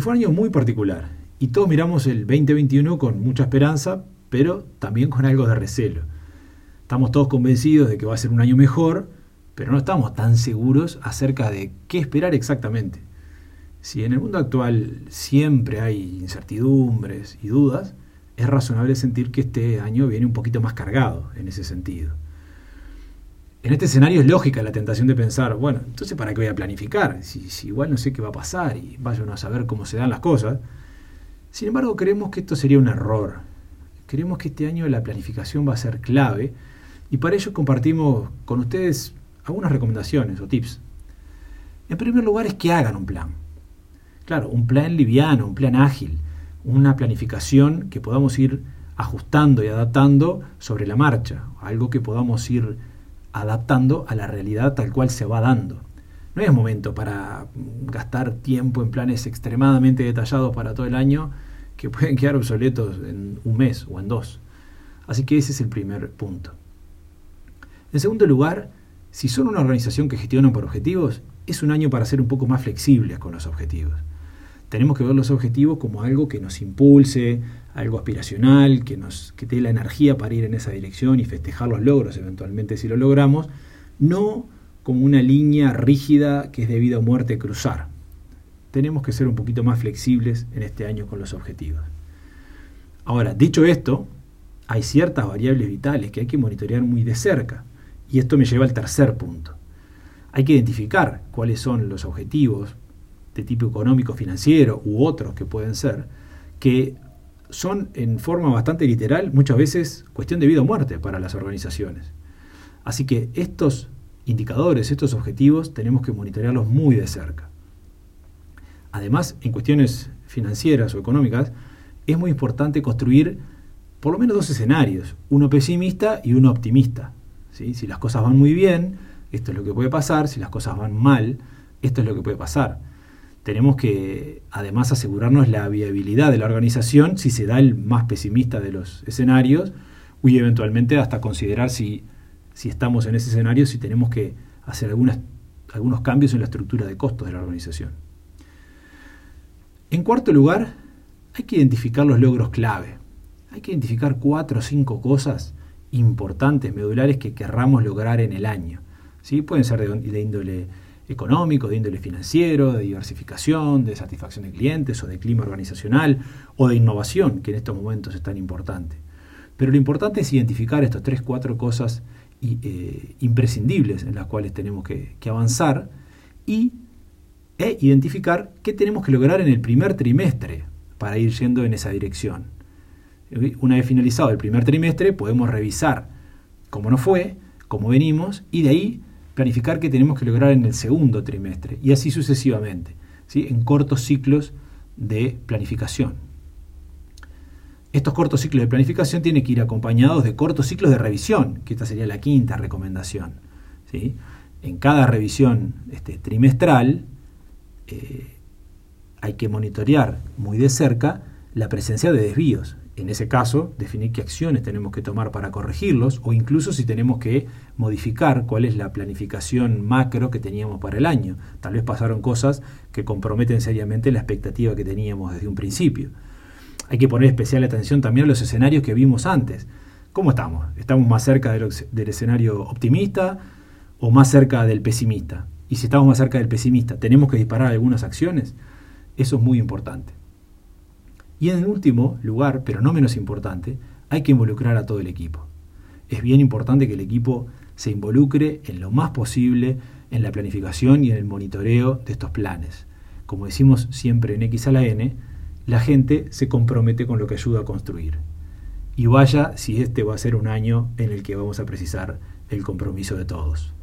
Fue un año muy particular y todos miramos el 2021 con mucha esperanza, pero también con algo de recelo. Estamos todos convencidos de que va a ser un año mejor, pero no estamos tan seguros acerca de qué esperar exactamente. Si en el mundo actual siempre hay incertidumbres y dudas, es razonable sentir que este año viene un poquito más cargado en ese sentido. En este escenario es lógica la tentación de pensar, bueno, entonces ¿para qué voy a planificar? Si, igual no sé qué va a pasar y vayan a saber cómo se dan las cosas. Sin embargo, creemos que esto sería un error. Creemos que este año la planificación va a ser clave y para ello compartimos con ustedes algunas recomendaciones o tips. En primer lugar es que hagan un plan. Claro, un plan liviano, un plan ágil, una planificación que podamos ir ajustando y adaptando sobre la marcha, algo que podamos ir adaptando a la realidad tal cual se va dando. No es momento para gastar tiempo en planes extremadamente detallados para todo el año que pueden quedar obsoletos en un mes o en dos. Así que ese es el primer punto. En segundo lugar, si son una organización que gestiona por objetivos, es un año para ser un poco más flexibles con los objetivos tenemos que ver los objetivos como algo que nos impulse, algo aspiracional, que nos que dé la energía para ir en esa dirección y festejar los logros eventualmente si lo logramos, no como una línea rígida que es de vida o muerte cruzar. Tenemos que ser un poquito más flexibles en este año con los objetivos. Ahora, dicho esto, hay ciertas variables vitales que hay que monitorear muy de cerca. Y esto me lleva al tercer punto. Hay que identificar cuáles son los objetivos de tipo económico financiero u otros que pueden ser, que son en forma bastante literal muchas veces cuestión de vida o muerte para las organizaciones. Así que estos indicadores, estos objetivos, tenemos que monitorearlos muy de cerca. Además, en cuestiones financieras o económicas, es muy importante construir por lo menos dos escenarios, uno pesimista y uno optimista. ¿sí? Si las cosas van muy bien, esto es lo que puede pasar, si las cosas van mal, esto es lo que puede pasar tenemos que además asegurarnos la viabilidad de la organización si se da el más pesimista de los escenarios y eventualmente hasta considerar si, si estamos en ese escenario, si tenemos que hacer algunas, algunos cambios en la estructura de costos de la organización. En cuarto lugar, hay que identificar los logros clave. Hay que identificar cuatro o cinco cosas importantes, medulares, que querramos lograr en el año. ¿Sí? Pueden ser de índole económico, de índole financiero, de diversificación, de satisfacción de clientes o de clima organizacional o de innovación, que en estos momentos es tan importante. Pero lo importante es identificar estas tres, cuatro cosas eh, imprescindibles en las cuales tenemos que, avanzar y e identificar qué tenemos que lograr en el primer trimestre para ir yendo en esa dirección. Una vez finalizado el primer trimestre podemos revisar cómo nos fue, cómo venimos y de ahí planificar qué tenemos que lograr en el segundo trimestre y así sucesivamente, ¿sí? en cortos ciclos de planificación. Estos cortos ciclos de planificación tienen que ir acompañados de cortos ciclos de revisión, que esta sería la quinta recomendación. ¿sí? En cada revisión este, trimestral eh, hay que monitorear muy de cerca la presencia de desvíos en ese caso, definir qué acciones tenemos que tomar para corregirlos o incluso si tenemos que modificar cuál es la planificación macro que teníamos para el año. Tal vez pasaron cosas que comprometen seriamente la expectativa que teníamos desde un principio. Hay que poner especial atención también a los escenarios que vimos antes. ¿Cómo estamos? ¿Estamos más cerca del, escenario optimista o más cerca del pesimista? Y si estamos más cerca del pesimista, ¿tenemos que disparar algunas acciones? Eso es muy importante. Y en último lugar, pero no menos importante, hay que involucrar a todo el equipo. Es bien importante que el equipo se involucre en lo más posible en la planificación y en el monitoreo de estos planes. Como decimos siempre en X a la N, la gente se compromete con lo que ayuda a construir. Y vaya si este va a ser un año en el que vamos a precisar el compromiso de todos.